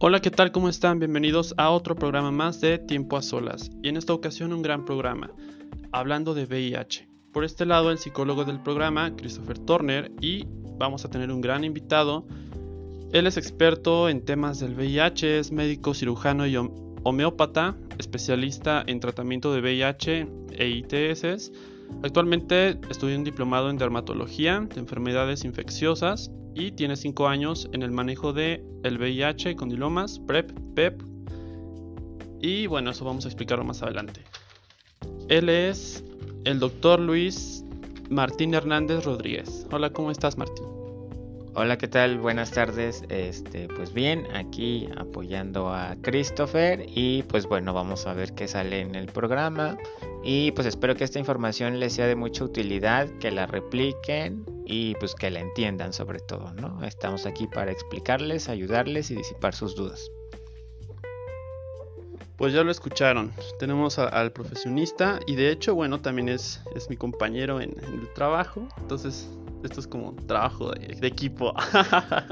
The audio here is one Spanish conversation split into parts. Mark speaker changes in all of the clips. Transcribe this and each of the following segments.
Speaker 1: Hola, ¿qué tal? ¿Cómo están? Bienvenidos a otro programa más de Tiempo a Solas. Y en esta ocasión un gran programa, hablando de VIH. Por este lado, el psicólogo del programa, Christopher Turner, y vamos a tener un gran invitado. Él es experto en temas del VIH, es médico cirujano y homeópata, especialista en tratamiento de VIH e ITS. Actualmente estudia un diplomado en dermatología de enfermedades infecciosas y tiene 5 años en el manejo de el VIH, condilomas, PrEP, PEP. Y bueno, eso vamos a explicarlo más adelante. Él es el doctor Luis Martín Hernández Rodríguez. Hola, ¿cómo estás Martín?
Speaker 2: Hola, ¿qué tal? Buenas tardes. Este, pues bien, aquí apoyando a Christopher y pues bueno, vamos a ver qué sale en el programa y pues espero que esta información les sea de mucha utilidad, que la repliquen y pues que la entiendan sobre todo, ¿no? Estamos aquí para explicarles, ayudarles y disipar sus dudas.
Speaker 1: Pues ya lo escucharon, tenemos al profesionista y de hecho, bueno, también es, es mi compañero en, el trabajo, entonces esto es como trabajo de, equipo.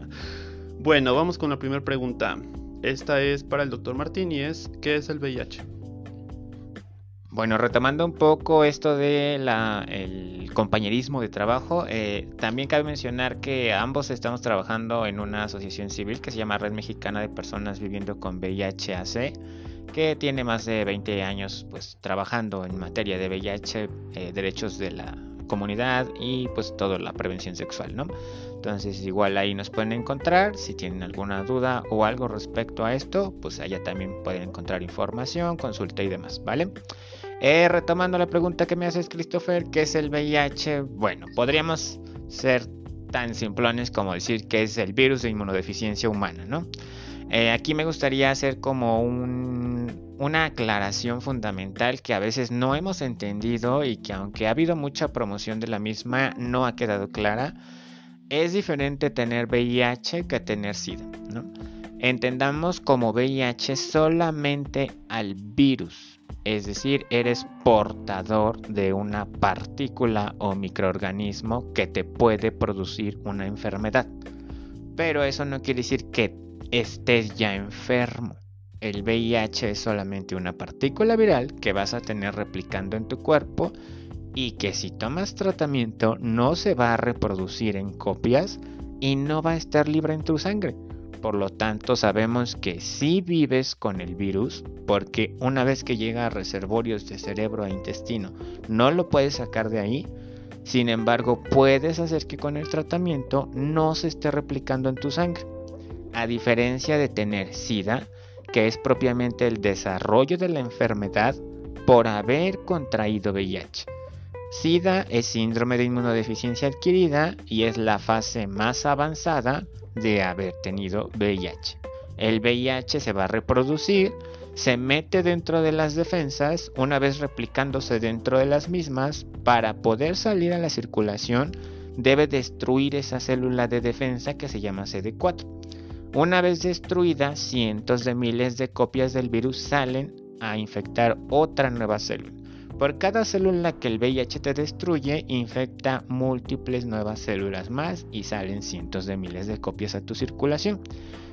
Speaker 1: bueno, vamos con la primera pregunta. Esta es para el doctor Martín y es, ¿qué es el VIH?
Speaker 2: Bueno, retomando un poco esto de el compañerismo de trabajo, eh, también cabe mencionar que ambos estamos trabajando en una asociación civil que se llama Red Mexicana de Personas Viviendo con VIH-AC que tiene más de 20 años pues trabajando en materia de VIH, eh, derechos de la comunidad y pues toda la prevención sexual, ¿no? Entonces igual ahí nos pueden encontrar, si tienen alguna duda o algo respecto a esto, pues allá también pueden encontrar información, consulta y demás, ¿vale? Eh, retomando la pregunta que me haces, Christopher, ¿qué es el VIH? Bueno, podríamos ser tan simplones como decir que es el virus de inmunodeficiencia humana, ¿no? Eh, aquí me gustaría hacer como una aclaración fundamental que a veces no hemos entendido y que aunque ha habido mucha promoción de la misma, no ha quedado clara. Es diferente tener VIH que tener SIDA. Entendamos como VIH solamente al virus, es decir, eres portador de una partícula o microorganismo que te puede producir una enfermedad. Pero eso no quiere decir que estés ya enfermo. El VIH es solamente una partícula viral que vas a tener replicando en tu cuerpo y que si tomas tratamiento no se va a reproducir en copias y no va a estar libre en tu sangre. Por lo tanto, sabemos que si vives con el virus, porque una vez que llega a reservorios de cerebro e intestino, no lo puedes sacar de ahí. Sin embargo, puedes hacer que con el tratamiento no se esté replicando en tu sangre a diferencia de tener SIDA, que es propiamente el desarrollo de la enfermedad por haber contraído VIH. SIDA es síndrome de inmunodeficiencia adquirida y es la fase más avanzada de haber tenido VIH. El VIH se va a reproducir, se mete dentro de las defensas, una vez replicándose dentro de las mismas, para poder salir a la circulación debe destruir esa célula de defensa que se llama CD4. Una vez destruida, cientos de miles de copias del virus salen a infectar otra nueva célula. Por cada célula que el VIH te destruye, infecta múltiples nuevas células más y salen cientos de miles de copias a tu circulación.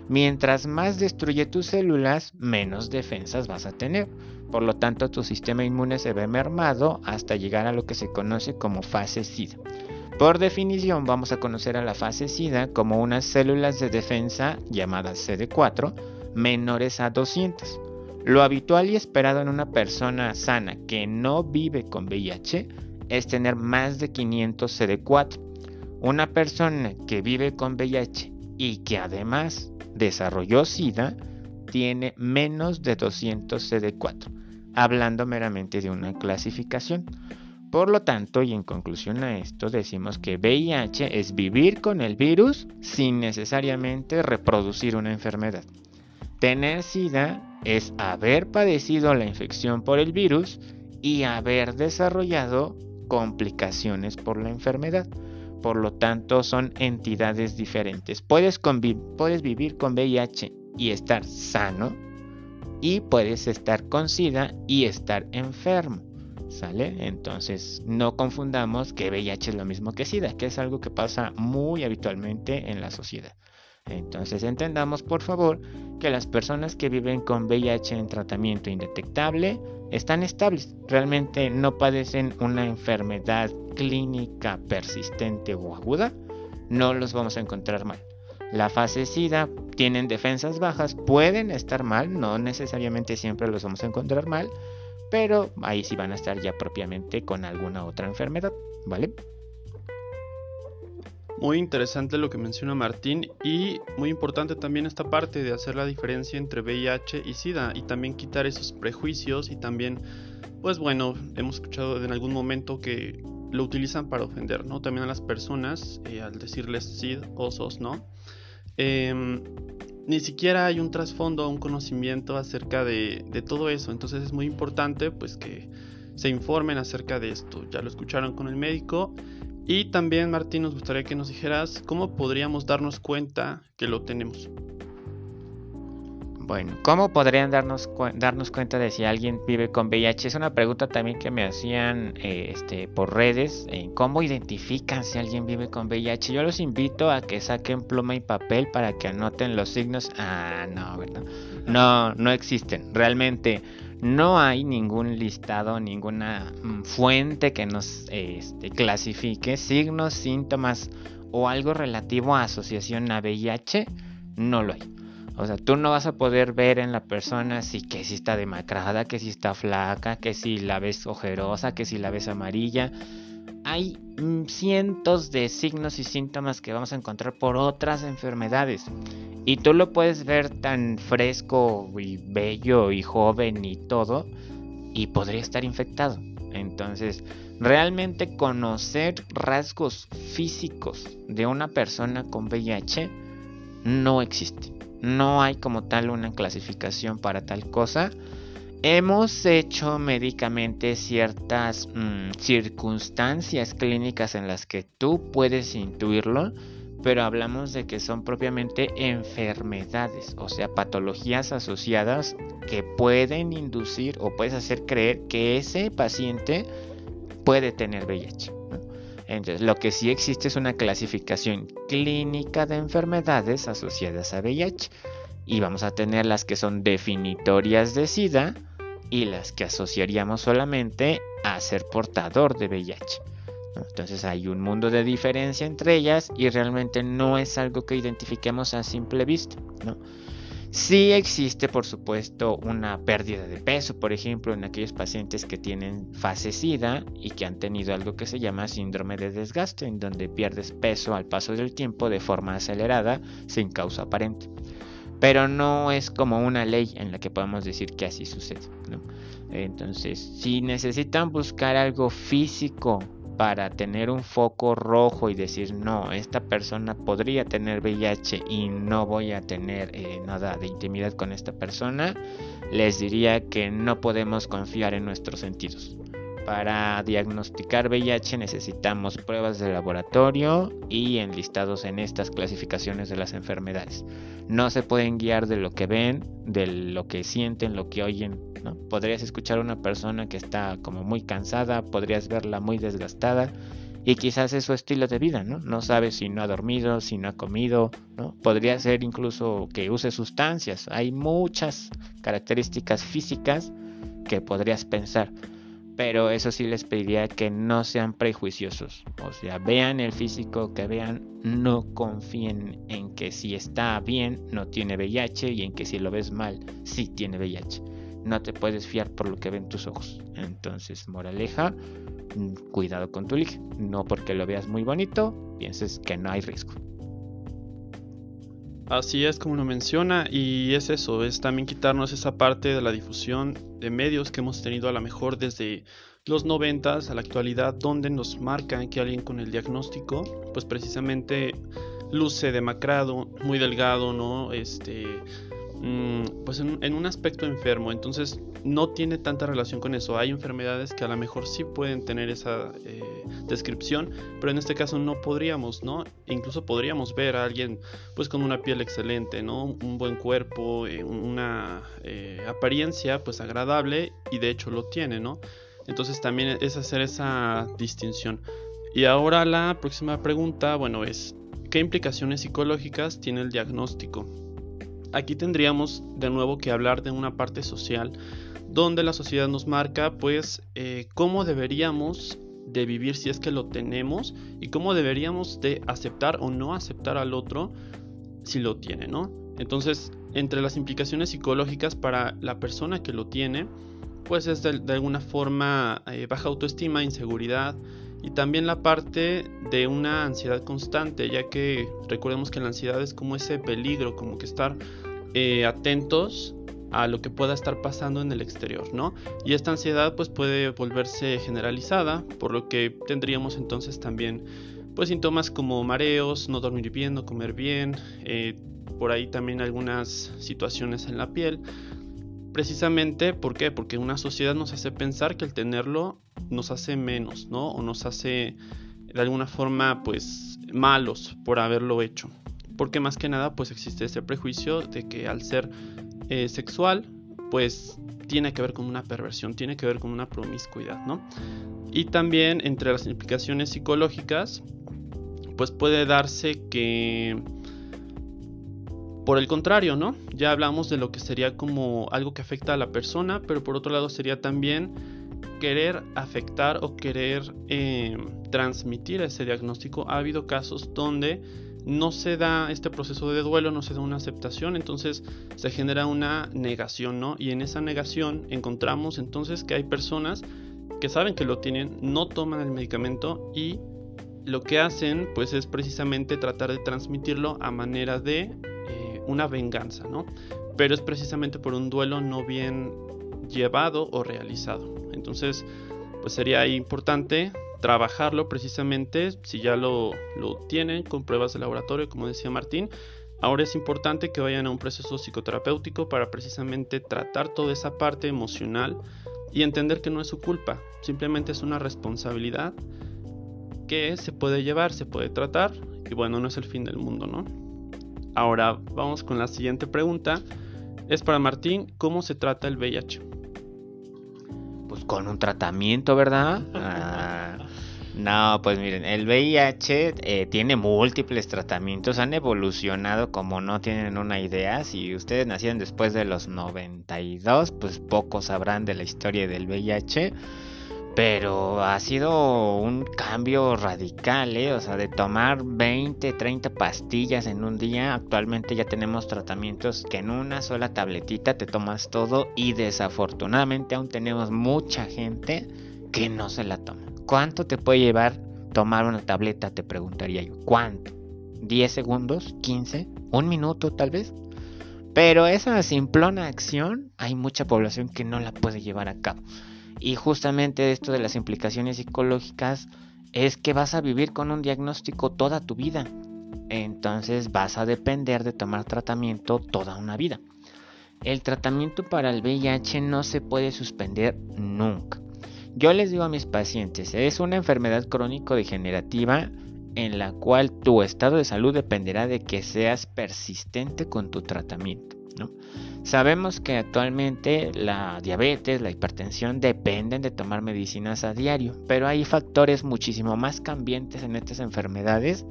Speaker 2: Mientras más destruye tus células, menos defensas vas a tener. Por lo tanto, tu sistema inmune se ve mermado hasta llegar a lo que se conoce como fase SIDA. Por definición, vamos a conocer a la fase SIDA como unas células de defensa llamadas CD4 menores a 200. Lo habitual y esperado en una persona sana que no vive con VIH es tener más de 500 CD4. Una persona que vive con VIH y que además desarrolló SIDA tiene menos de 200 CD4, hablando meramente de una clasificación. Por lo tanto, y en conclusión a esto, decimos que VIH es vivir con el virus sin necesariamente reproducir una enfermedad. Tener SIDA es haber padecido la infección por el virus y haber desarrollado complicaciones por la enfermedad. Por lo tanto, son entidades diferentes. Puedes, vivir con VIH y estar sano y puedes estar con SIDA y estar enfermo. Entonces no confundamos que VIH es lo mismo que SIDA, que es algo que pasa muy habitualmente en la sociedad. Entonces entendamos por favor que las personas que viven con VIH en tratamiento indetectable están estables, realmente no padecen una enfermedad clínica persistente o aguda, no los vamos a encontrar mal. La fase SIDA tienen defensas bajas, pueden estar mal, no necesariamente siempre los vamos a encontrar mal, pero ahí sí van a estar ya propiamente con alguna otra enfermedad, ¿vale?
Speaker 1: Muy interesante lo que menciona Martín y muy importante también esta parte de hacer la diferencia entre VIH y SIDA y también quitar esos prejuicios y también, pues bueno, hemos escuchado en algún momento que lo utilizan para ofender, ¿no? También a las personas eh, al decirles SID o SOS, ¿no? Em, ni siquiera hay un trasfondo, un conocimiento acerca de, de todo eso, entonces es muy importante pues que se informen acerca de esto. Ya lo escucharon con el médico y también, Martín, nos gustaría que nos dijeras cómo podríamos darnos cuenta que lo tenemos.
Speaker 2: Bueno, ¿cómo podrían darnos, darnos cuenta de si alguien vive con VIH? Es una pregunta también que me hacían eh, este, por redes. ¿Cómo identifican si alguien vive con VIH? Yo los invito a que saquen pluma y papel para que anoten los signos. Ah, no, ¿verdad? No, no existen. Realmente no hay ningún listado, ninguna mm, fuente que nos este, clasifique signos, síntomas o algo relativo a asociación a VIH. No lo hay. O sea, tú no vas a poder ver en la persona si que si está demacrada, que si está flaca, que si la ves ojerosa, que si la ves amarilla. Hay mm, cientos de signos y síntomas que vamos a encontrar por otras enfermedades. Y tú lo puedes ver tan fresco y bello y joven y todo, y podría estar infectado. Entonces, realmente conocer rasgos físicos de una persona con VIH no existe. No hay como tal una clasificación para tal cosa. Hemos hecho médicamente ciertas mm, circunstancias clínicas en las que tú puedes intuirlo pero hablamos de que son propiamente enfermedades, o sea, patologías asociadas que pueden inducir o puedes hacer creer que ese paciente puede tener VIH. Entonces, lo que sí existe es una clasificación clínica de enfermedades asociadas a VIH y vamos a tener las que son definitorias de SIDA y las que asociaríamos solamente a ser portador de VIH. Entonces hay un mundo de diferencia entre ellas y realmente no es algo que identifiquemos a simple vista. ¿no? Sí existe, por supuesto, una pérdida de peso, por ejemplo, en aquellos pacientes que tienen fase SIDA y que han tenido algo que se llama síndrome de desgaste, en donde pierdes peso al paso del tiempo de forma acelerada sin causa aparente. Pero no es como una ley en la que podemos decir que así sucede. Entonces, si necesitan buscar algo físico para tener un foco rojo y decir no, esta persona podría tener VIH y no voy a tener eh, nada de intimidad con esta persona, les diría que no podemos confiar en nuestros sentidos. Para diagnosticar VIH necesitamos pruebas de laboratorio y enlistados en estas clasificaciones de las enfermedades. No se pueden guiar de lo que ven, de lo que sienten, lo que oyen. Podrías escuchar a una persona que está como muy cansada, podrías verla muy desgastada y quizás es su estilo de vida, ¿no? No sabe si no ha dormido, si no ha comido. Podría ser incluso que use sustancias. Hay muchas características físicas que podrías pensar pero eso sí les pediría que no sean prejuiciosos. O sea, vean el físico que vean, no confíen en que si está bien no tiene VIH y en que si lo ves mal sí tiene VIH. No te puedes fiar por lo que ven tus ojos. Entonces, moraleja, cuidado con tu ligue. No porque lo veas muy bonito, pienses que no hay riesgo.
Speaker 1: Así es como lo menciona y es eso, es también quitarnos esa parte de la difusión de medios que hemos tenido a lo mejor desde los 90 a la actualidad donde nos marcan que alguien con el diagnóstico pues precisamente luce demacrado, muy delgado, ¿no? Este pues en, un aspecto enfermo, entonces no tiene tanta relación con eso. Hay enfermedades que a lo mejor sí pueden tener esa eh, descripción, pero en este caso no podríamos, ¿no? incluso podríamos ver a alguien pues con una piel excelente, ¿no? Un buen cuerpo, eh, una eh, apariencia pues agradable y de hecho lo tiene, ¿no? Entonces también es hacer esa distinción. Y ahora la próxima pregunta, bueno, es ¿qué implicaciones psicológicas tiene el diagnóstico? Aquí tendríamos de nuevo que hablar de una parte social donde la sociedad nos marca pues eh, cómo deberíamos de vivir si es que lo tenemos y cómo deberíamos de aceptar o no aceptar al otro si lo tiene, ¿no? Entonces, entre las implicaciones psicológicas para la persona que lo tiene, pues es de, alguna forma eh, baja autoestima, inseguridad y también la parte de una ansiedad constante, ya que recordemos que la ansiedad es como ese peligro, como que estar eh, atentos a lo que pueda estar pasando en el exterior, ¿no? Y esta ansiedad pues puede volverse generalizada, por lo que tendríamos entonces también pues síntomas como mareos, no dormir bien, no comer bien, eh, por ahí también algunas situaciones en la piel. Precisamente, ¿por qué? Porque una sociedad nos hace pensar que el tenerlo nos hace menos, ¿no? O nos hace de alguna forma pues malos por haberlo hecho. Porque más que nada pues existe ese prejuicio de que al ser eh, sexual, pues tiene que ver con una perversión, tiene que ver con una promiscuidad, ¿no? Y también entre las implicaciones psicológicas, pues puede darse que, por el contrario, ¿no? Ya hablamos de lo que sería como algo que afecta a la persona, pero por otro lado sería también querer afectar o querer eh, transmitir ese diagnóstico. Ha habido casos donde no se da este proceso de duelo, no se da una aceptación, entonces se genera una negación, ¿no? Y en esa negación encontramos entonces que hay personas que saben que lo tienen, no toman el medicamento y lo que hacen pues es precisamente tratar de transmitirlo a manera de eh, una venganza, ¿no? Pero es precisamente por un duelo no bien llevado o realizado. Entonces, pues sería importante trabajarlo precisamente si ya lo, tienen con pruebas de laboratorio, como decía Martín. Ahora es importante que vayan a un proceso psicoterapéutico para precisamente tratar toda esa parte emocional y entender que no es su culpa, simplemente es una responsabilidad que se puede llevar, se puede tratar y bueno, no es el fin del mundo, ¿no? Ahora vamos con la siguiente pregunta. Es para Martín, ¿cómo se trata el VIH?
Speaker 2: Pues con un tratamiento, ¿verdad? Ah, no, pues miren, el VIH eh, tiene múltiples tratamientos, han evolucionado como no tienen una idea. Si ustedes nacieron después de los 92, pues pocos sabrán de la historia del VIH. Pero ha sido un cambio radical, ¿eh? O sea, de tomar 20, 30 pastillas en un día, actualmente ya tenemos tratamientos que en una sola tabletita te tomas todo y desafortunadamente aún tenemos mucha gente que no se la toma. ¿Cuánto te puede llevar tomar una tableta? Te preguntaría yo. ¿Cuánto? ¿10 segundos? ¿15? ¿Un minuto tal vez? Pero esa simplona acción hay mucha población que no la puede llevar a cabo. Y justamente esto de las implicaciones psicológicas es que vas a vivir con un diagnóstico toda tu vida. Entonces vas a depender de tomar tratamiento toda una vida. El tratamiento para el VIH no se puede suspender nunca. Yo les digo a mis pacientes, es una enfermedad crónico-degenerativa en la cual tu estado de salud dependerá de que seas persistente con tu tratamiento. Sabemos que actualmente la diabetes, la hipertensión dependen de tomar medicinas a diario, pero hay factores muchísimo más cambiantes en estas enfermedades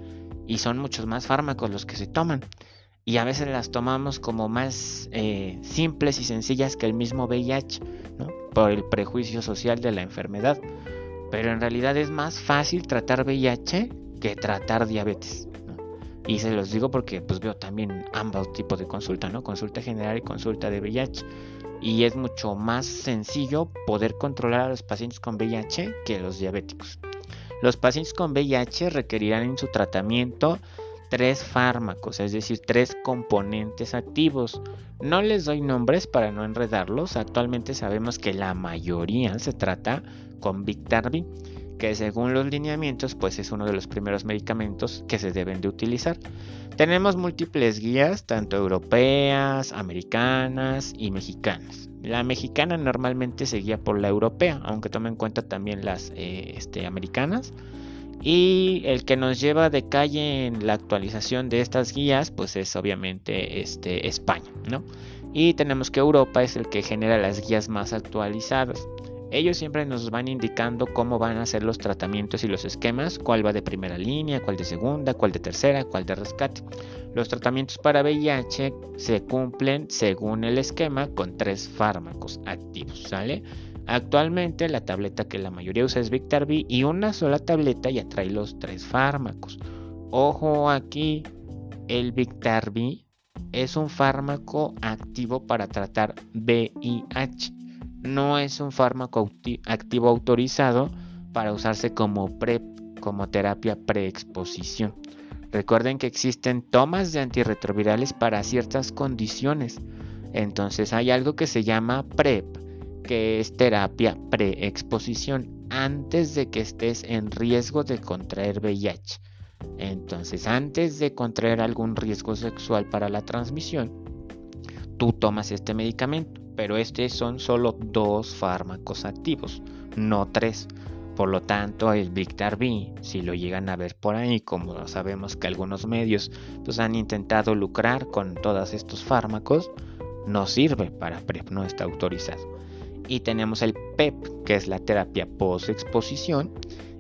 Speaker 2: y son muchos más fármacos los que se toman. Y a veces las tomamos como más eh, simples y sencillas que el mismo VIH, por el prejuicio social de la enfermedad. Pero en realidad es más fácil tratar VIH que tratar diabetes. Y se los digo porque pues veo también ambos tipos de consulta, ¿no? Consulta general y consulta de VIH. Y es mucho más sencillo poder controlar a los pacientes con VIH que los diabéticos. Los pacientes con VIH requerirán en su tratamiento tres fármacos, es decir, tres componentes activos. No les doy nombres para no enredarlos. Actualmente sabemos que la mayoría se trata con Victarvi que según los lineamientos pues es uno de los primeros medicamentos que se deben de utilizar. Tenemos múltiples guías, tanto europeas, americanas y mexicanas. La mexicana normalmente se guía por la europea, aunque tome en cuenta también las eh, este, americanas. Y el que nos lleva de calle en la actualización de estas guías, pues es obviamente este, España, ¿no? Y tenemos que Europa es el que genera las guías más actualizadas. Ellos siempre nos van indicando cómo van a ser los tratamientos y los esquemas, cuál va de primera línea, cuál de segunda, cuál de tercera, cuál de rescate. Los tratamientos para VIH se cumplen según el esquema con tres fármacos activos, ¿sale? Actualmente la tableta que la mayoría usa es Victarvi y una sola tableta ya trae los tres fármacos. Ojo aquí, el Victarvi es un fármaco activo para tratar VIH. No es un fármaco activo autorizado para usarse como PrEP, como terapia preexposición. Recuerden que existen tomas de antirretrovirales para ciertas condiciones. Entonces hay algo que se llama PrEP, que es terapia preexposición antes de que estés en riesgo de contraer VIH. Entonces, antes de contraer algún riesgo sexual para la transmisión, tú tomas este medicamento, pero estos son solo dos fármacos activos, no tres. Por lo tanto, el B, si lo llegan a ver por ahí, como sabemos que algunos medios pues, han intentado lucrar con todos estos fármacos, no sirve para PrEP, no está autorizado. Y tenemos el PEP, que es la terapia post-exposición,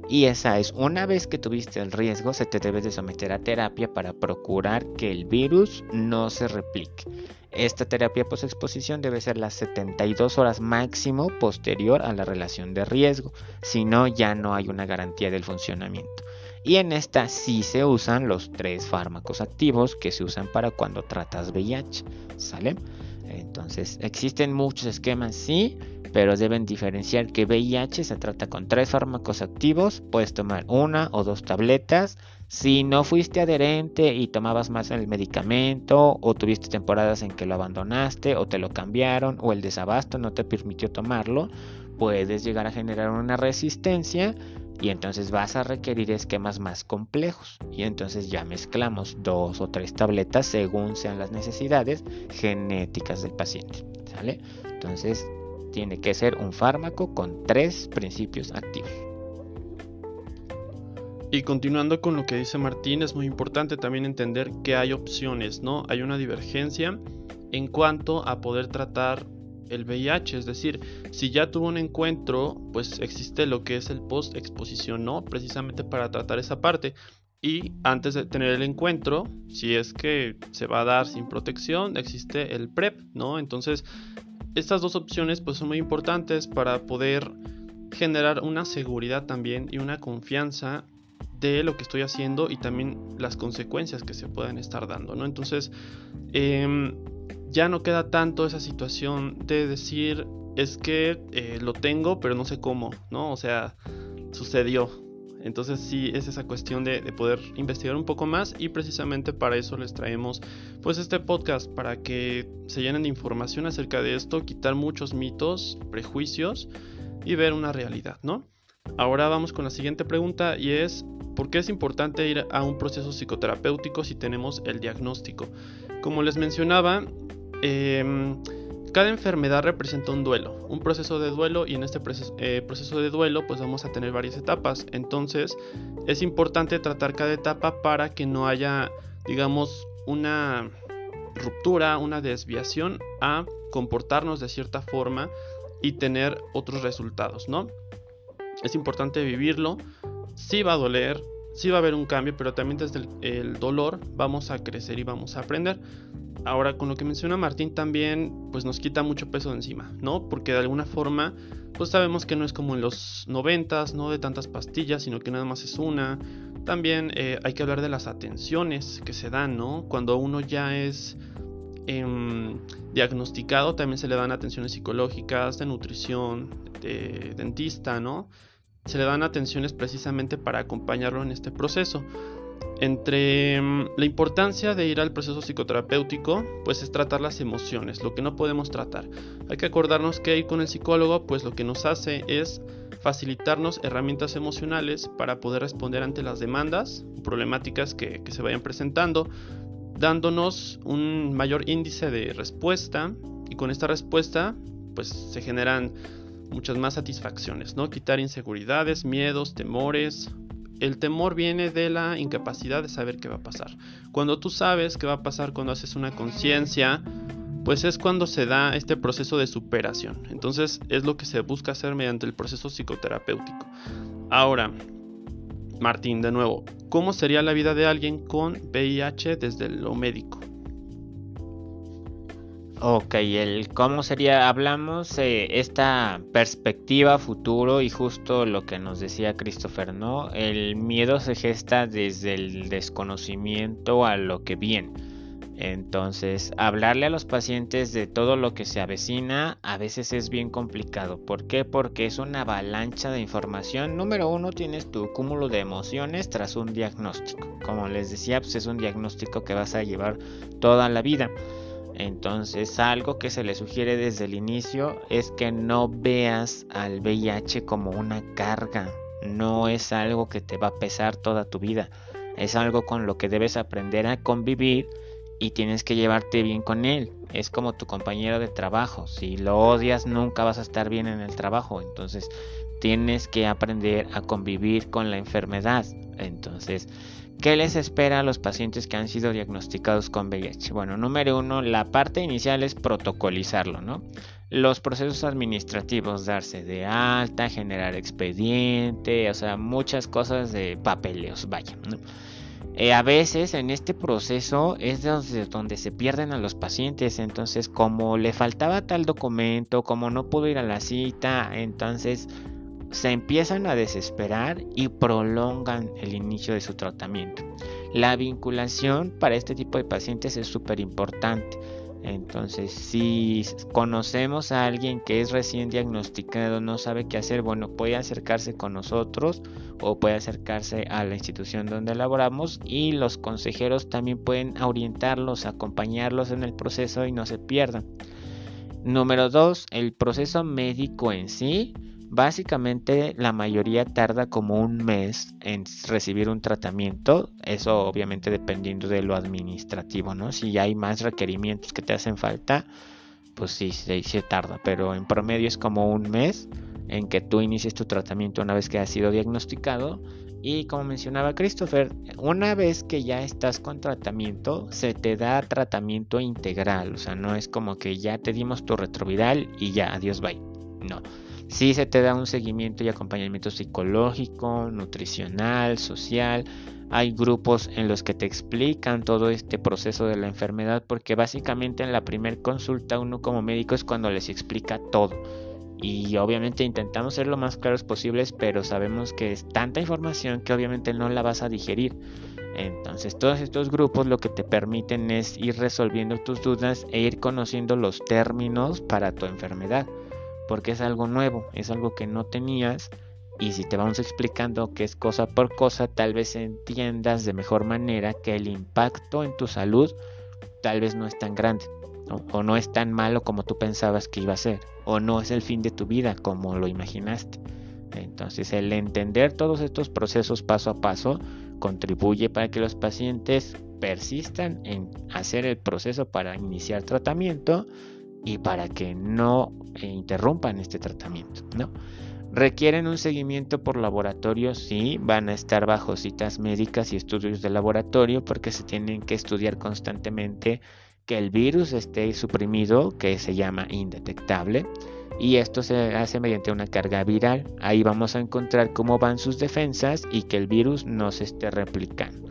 Speaker 2: y esa es una vez que tuviste el riesgo, se te debe de someter a terapia para procurar que el virus no se replique. Esta terapia post-exposición debe ser las 72 horas máximo posterior a la relación de riesgo, si no ya no hay una garantía del funcionamiento. Y en esta sí se usan los tres fármacos activos que se usan para cuando tratas VIH, ¿sale? Entonces, existen muchos esquemas, sí, pero deben diferenciar que VIH se trata con tres fármacos activos, puedes tomar una o dos tabletas. Si no fuiste adherente y tomabas más el medicamento o tuviste temporadas en que lo abandonaste o te lo cambiaron o el desabasto no te permitió tomarlo, puedes llegar a generar una resistencia y entonces vas a requerir esquemas más complejos y entonces ya mezclamos dos o tres tabletas según sean las necesidades genéticas del paciente. Entonces tiene que ser un fármaco con tres principios activos.
Speaker 1: Y continuando con lo que dice Martín, es muy importante también entender que hay opciones, ¿no? Hay una divergencia en cuanto a poder tratar el VIH, es decir, si ya tuvo un encuentro, pues existe lo que es el post-exposición, ¿no? Precisamente para tratar esa parte. Y antes de tener el encuentro, si es que se va a dar sin protección, existe el PrEP, ¿no? Entonces, estas dos opciones pues son muy importantes para poder generar una seguridad también y una confianza de lo que estoy haciendo y también las consecuencias que se pueden estar dando, ¿no? Entonces, em, ya no queda tanto esa situación de decir es que eh, lo tengo pero no sé cómo, ¿no? O sea, sucedió, entonces sí es esa cuestión de, poder investigar un poco más y precisamente para eso les traemos pues este podcast para que se llenen de información acerca de esto, quitar muchos mitos, prejuicios y ver una realidad, ¿no? Ahora vamos con la siguiente pregunta y es ¿por qué es importante ir a un proceso psicoterapéutico si tenemos el diagnóstico? Como les mencionaba, eh, cada enfermedad representa un duelo, un proceso de duelo y en este eh, proceso, de duelo pues vamos a tener varias etapas. Entonces es importante tratar cada etapa para que no haya digamos una ruptura, una desviación a comportarnos de cierta forma y tener otros resultados, ¿no? Es importante vivirlo, sí va a doler, sí va a haber un cambio, pero también desde el dolor vamos a crecer y vamos a aprender. Ahora, con lo que menciona Martín también, pues nos quita mucho peso de encima, ¿no? Porque de alguna forma, pues sabemos que no es como en los noventas, no de tantas pastillas, sino que nada más es una. También eh, hay que hablar de las atenciones que se dan, ¿no? Cuando uno ya es em, diagnosticado, también se le dan atenciones psicológicas, de nutrición, de dentista, ¿no? Se le dan atenciones precisamente para acompañarlo en este proceso. Entre mm, la importancia de ir al proceso psicoterapéutico, pues es tratar las emociones, lo que no podemos tratar. Hay que acordarnos que ir con el psicólogo, pues lo que nos hace es facilitarnos herramientas emocionales para poder responder ante las demandas problemáticas que, que se vayan presentando, dándonos un mayor índice de respuesta y con esta respuesta pues se generan muchas más satisfacciones, ¿no? Quitar inseguridades, miedos, temores, el temor viene de la incapacidad de saber qué va a pasar. Cuando tú sabes qué va a pasar cuando haces una conciencia pues es cuando se da este proceso de superación. Entonces es lo que se busca hacer mediante el proceso psicoterapéutico. Ahora, Martín, de nuevo, ¿cómo sería la vida de alguien con VIH desde lo médico?
Speaker 2: Ok, el cómo sería, hablamos eh, esta perspectiva futuro y justo lo que nos decía Christopher, ¿no? El miedo se gesta desde el desconocimiento a lo que viene. Entonces, hablarle a los pacientes de todo lo que se avecina a veces es bien complicado. ¿Por qué? Porque es una avalancha de información. Número uno, tienes tu cúmulo de emociones tras un diagnóstico. Como les decía, pues es un diagnóstico que vas a llevar toda la vida. Entonces, algo que se le sugiere desde el inicio es que no veas al VIH como una carga. No es algo que te va a pesar toda tu vida. Es algo con lo que debes aprender a convivir y tienes que llevarte bien con él. Es como tu compañero de trabajo. Si lo odias, nunca vas a estar bien en el trabajo. Entonces, tienes que aprender a convivir con la enfermedad. Entonces, ¿Qué les espera a los pacientes que han sido diagnosticados con VIH? Bueno, número uno, la parte inicial es protocolizarlo, ¿no? Los procesos administrativos, darse de alta, generar expediente, o sea, muchas cosas de papeleos, vaya. Eh, a veces en este proceso es donde, donde se pierden a los pacientes, entonces como le faltaba tal documento, como no pudo ir a la cita, entonces se empiezan a desesperar y prolongan el inicio de su tratamiento. La vinculación para este tipo de pacientes es súper importante. Entonces, si conocemos a alguien que es recién diagnosticado, no sabe qué hacer, bueno, puede acercarse con nosotros o puede acercarse a la institución donde laboramos y los consejeros también pueden orientarlos, acompañarlos en el proceso y no se pierdan. Número 2, el proceso médico en sí Básicamente la mayoría tarda como un mes en recibir un tratamiento, eso obviamente dependiendo de lo administrativo, ¿no? Si hay más requerimientos que te hacen falta, pues sí, se, se tarda, pero en promedio es como un mes en que tú inicies tu tratamiento una vez que has sido diagnosticado. Y como mencionaba Christopher, una vez que ya estás con tratamiento, se te da tratamiento integral. O sea, no es como que ya te dimos tu retroviral y ya, adiós, bye. No Sí se te da un seguimiento y acompañamiento psicológico, nutricional, social. Hay grupos en los que te explican todo este proceso de la enfermedad porque básicamente en la primera consulta uno como médico es cuando les explica todo. Y obviamente intentamos ser lo más claros posibles, pero sabemos que es tanta información que obviamente no la vas a digerir. Entonces todos estos grupos lo que te permiten es ir resolviendo tus dudas e ir conociendo los términos para tu enfermedad porque es algo nuevo, es algo que no tenías y si te vamos explicando que es cosa por cosa, tal vez entiendas de mejor manera que el impacto en tu salud tal vez no es tan grande o no es tan malo como tú pensabas que iba a ser o no es el fin de tu vida como lo imaginaste. Entonces el entender todos estos procesos paso a paso contribuye para que los pacientes persistan en hacer el proceso para iniciar tratamiento y para que no eh, interrumpan este tratamiento, ¿no? Requieren un seguimiento por laboratorio, sí, van a estar bajo citas médicas y estudios de laboratorio porque se tienen que estudiar constantemente que el virus esté suprimido, que se llama indetectable, y esto se hace mediante una carga viral. Ahí vamos a encontrar cómo van sus defensas y que el virus no se esté replicando.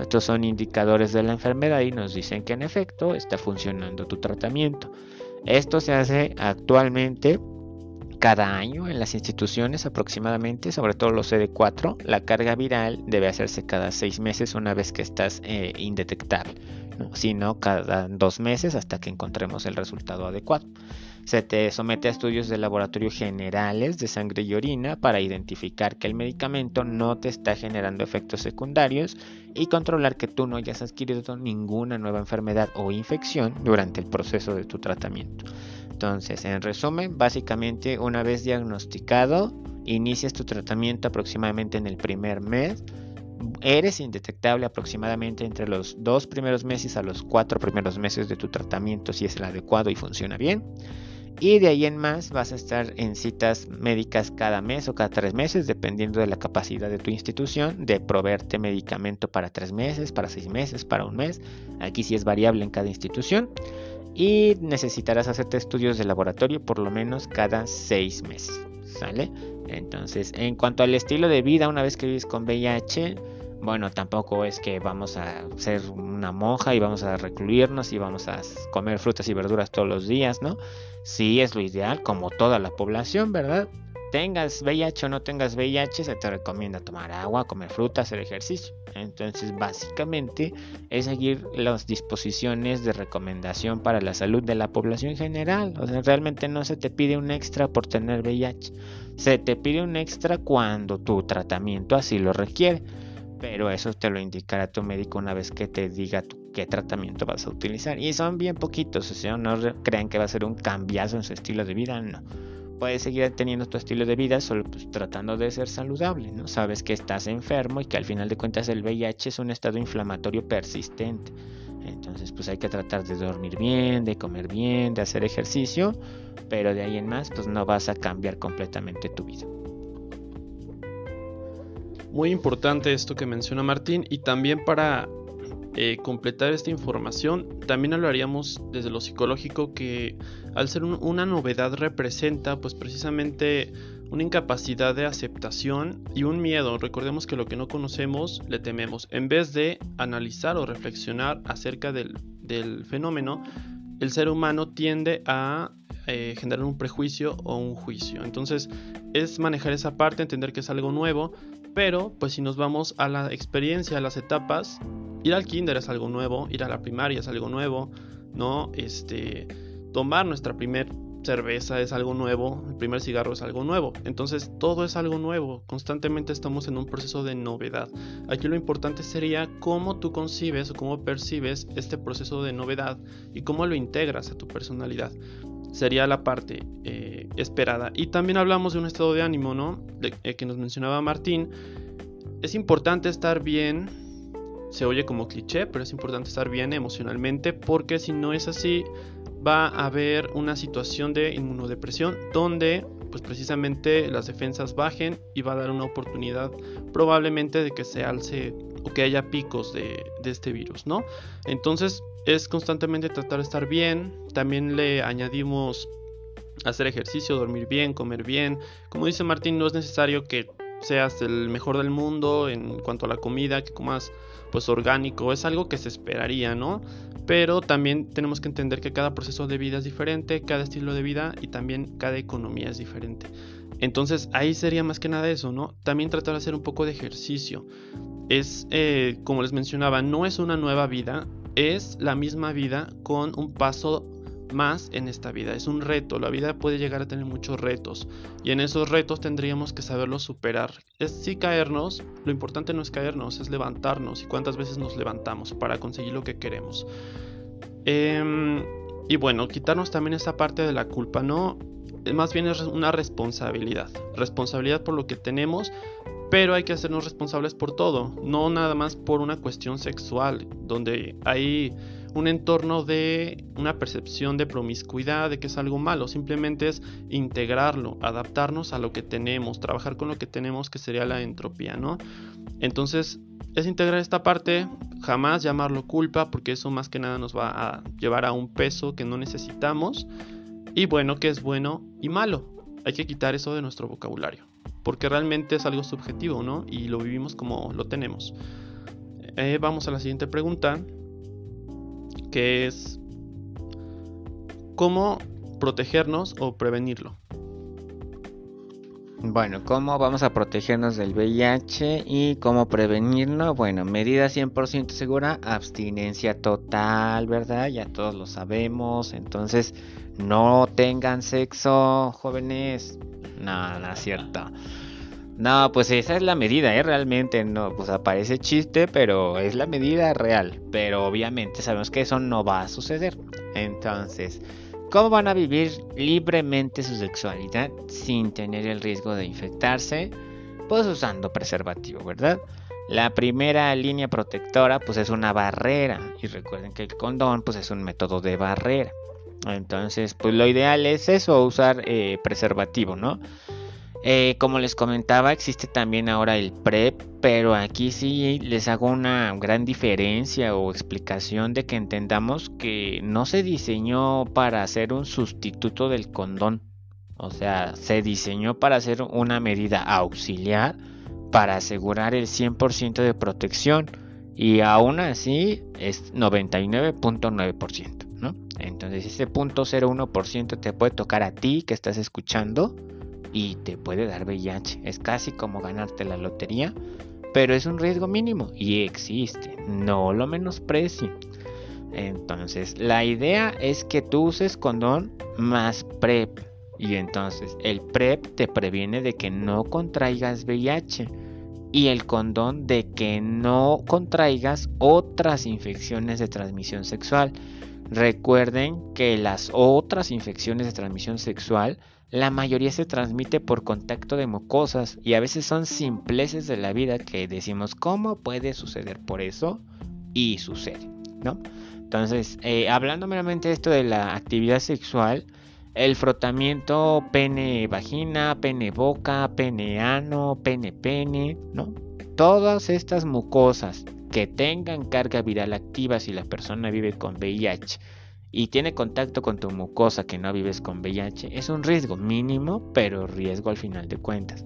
Speaker 2: Estos son indicadores de la enfermedad y nos dicen que en efecto está funcionando tu tratamiento. Esto se hace actualmente cada año en las instituciones aproximadamente, sobre todo los CD4. La carga viral debe hacerse cada seis meses una vez que estás eh, indetectable, sino cada dos meses hasta que encontremos el resultado adecuado. Se te somete a estudios de laboratorio generales de sangre y orina para identificar que el medicamento no te está generando efectos secundarios y controlar que tú no hayas adquirido ninguna nueva enfermedad o infección durante el proceso de tu tratamiento. Entonces, en resumen, básicamente una vez diagnosticado, inicias tu tratamiento aproximadamente en el primer mes. Eres indetectable aproximadamente entre los dos primeros meses a los cuatro primeros meses de tu tratamiento si es el adecuado y funciona bien. Y de ahí en más vas a estar en citas médicas cada mes o cada tres meses, dependiendo de la capacidad de tu institución de proveerte medicamento para tres meses, para seis meses, para un mes. Aquí sí es variable en cada institución. y necesitarás hacerte estudios de laboratorio por lo menos cada seis meses. ¿Sale? Entonces, en cuanto al estilo de vida, una vez que vives con VIH, bueno, tampoco es que vamos a ser una monja y vamos a recluirnos y vamos a comer frutas y verduras todos los días, ¿no? Sí es lo ideal, como toda la población, ¿verdad? Tengas VIH o no tengas VIH, se te recomienda tomar agua, comer frutas, hacer ejercicio. Entonces, básicamente es seguir las disposiciones de recomendación para la salud de la población en general. O sea, realmente no se te pide un extra por tener VIH. Se te pide un extra cuando tu tratamiento así lo requiere pero eso te lo indicará tu médico una vez que te diga qué tratamiento vas a utilizar. Y son bien poquitos, o sea, no crean que va a ser un cambiazo en su estilo de vida, no. Puedes seguir teniendo tu estilo de vida solo pues, tratando de ser saludable, ¿no? Sabes que estás enfermo y que al final de cuentas el VIH es un estado inflamatorio persistente. Entonces, pues hay que tratar de dormir bien, de comer bien, de hacer ejercicio, pero de ahí en más, pues no vas a cambiar completamente tu vida.
Speaker 1: Muy importante esto que menciona Martín y también para eh, completar esta información, también hablaríamos desde lo psicológico que al ser una novedad representa pues precisamente una incapacidad de aceptación y un miedo. Recordemos que lo que no conocemos le tememos. En vez de analizar o reflexionar acerca del, fenómeno, el ser humano tiende a eh, generar un prejuicio o un juicio. Entonces es manejar esa parte, entender que es algo nuevo, pero, pues si nos vamos a la experiencia, a las etapas, ir al kinder es algo nuevo, ir a la primaria es algo nuevo, ¿no? Este, tomar nuestra primer cerveza es algo nuevo, el primer cigarro es algo nuevo. Entonces todo es algo nuevo, constantemente estamos en un proceso de novedad. Aquí lo importante sería cómo tú concibes o cómo percibes este proceso de novedad y cómo lo integras a tu personalidad sería la parte eh, esperada. Y también hablamos de un estado de ánimo, ¿no? Eh, que nos mencionaba Martín. Es importante estar bien, se oye como cliché, pero es importante estar bien emocionalmente porque si no es así, va a haber una situación de inmunodepresión donde pues precisamente las defensas bajen y va a dar una oportunidad probablemente de que se alce o que haya picos de, de este virus, ¿no? Entonces es constantemente tratar de estar bien. También le añadimos hacer ejercicio, dormir bien, comer bien. Como dice Martín, no es necesario que seas el mejor del mundo en cuanto a la comida, que comas pues orgánico, es algo que se esperaría, ¿no? Pero también tenemos que entender que cada proceso de vida es diferente, cada estilo de vida y también cada economía es diferente. Entonces ahí sería más que nada eso, ¿no? También tratar de hacer un poco de ejercicio. Es, eh, como les mencionaba, no es una nueva vida, es la misma vida con un paso más en esta vida. Es un reto, la vida puede llegar a tener muchos retos y en esos retos tendríamos que saberlo superar. Es sí caernos, lo importante no es caernos, es levantarnos y cuántas veces nos levantamos para conseguir lo que queremos. Em, y bueno, quitarnos también esa parte de la culpa, ¿no? Más bien es una responsabilidad. Responsabilidad por lo que tenemos, pero hay que hacernos responsables por todo, no nada más por una cuestión sexual, donde hay un entorno de una percepción de promiscuidad, de que es algo malo, simplemente es integrarlo, adaptarnos a lo que tenemos, trabajar con lo que tenemos, que sería la entropía, ¿no? Entonces, es integrar esta parte, jamás llamarlo culpa, porque eso más que nada nos va a llevar a un peso que no necesitamos, y bueno, que es bueno y malo. Hay que quitar eso de nuestro vocabulario porque realmente es algo subjetivo, ¿no? Y lo vivimos como lo tenemos. Eh, vamos a la siguiente pregunta, que es, ¿cómo protegernos o prevenirlo?
Speaker 2: Bueno, ¿cómo vamos a protegernos del VIH y cómo prevenirlo? Bueno, medida 100% segura, abstinencia total, ¿verdad? Ya todos lo sabemos. Entonces, no tengan sexo, jóvenes. No, no es cierto. No, pues esa es la medida, ¿eh? Realmente no, pues aparece chiste, pero es la medida real. Pero obviamente sabemos que eso no va a suceder. Entonces, ¿cómo van a vivir libremente su sexualidad sin tener el riesgo de infectarse? Pues usando preservativo, ¿verdad? La primera línea protectora pues es una barrera y recuerden que el condón pues es un método de barrera. Entonces pues lo ideal es eso, usar eh, preservativo, ¿no? Eh, como les comentaba, existe también ahora el PrEP, pero aquí sí les hago una gran diferencia o explicación de que entendamos que no se diseñó para ser un sustituto del condón. O sea, se diseñó para ser una medida auxiliar para asegurar el 100% de protección y aún así es 99.9%, ¿no? Entonces ese 0.01% te puede tocar a ti que estás escuchando y te puede dar VIH. Es casi como ganarte la lotería, pero es un riesgo mínimo y existe. No lo menosprecien. Entonces, la idea es que tú uses condón más PrEP. Y entonces, el PrEP te previene de que no contraigas VIH. Y el condón de que no contraigas otras infecciones de transmisión sexual. Recuerden que las otras infecciones de transmisión sexual la mayoría se transmite por contacto de mucosas y a veces son simpleces de la vida que decimos cómo puede suceder por eso y sucede, ¿no? Entonces, eh, hablando meramente de esto de la actividad sexual, el frotamiento pene-vagina, pene-boca, pene-ano, pene-pene, ¿no? Todas estas mucosas que tengan carga viral activa si la persona vive con VIH y tiene contacto con tu mucosa que no vives con VIH, es un riesgo mínimo, pero riesgo al final de cuentas.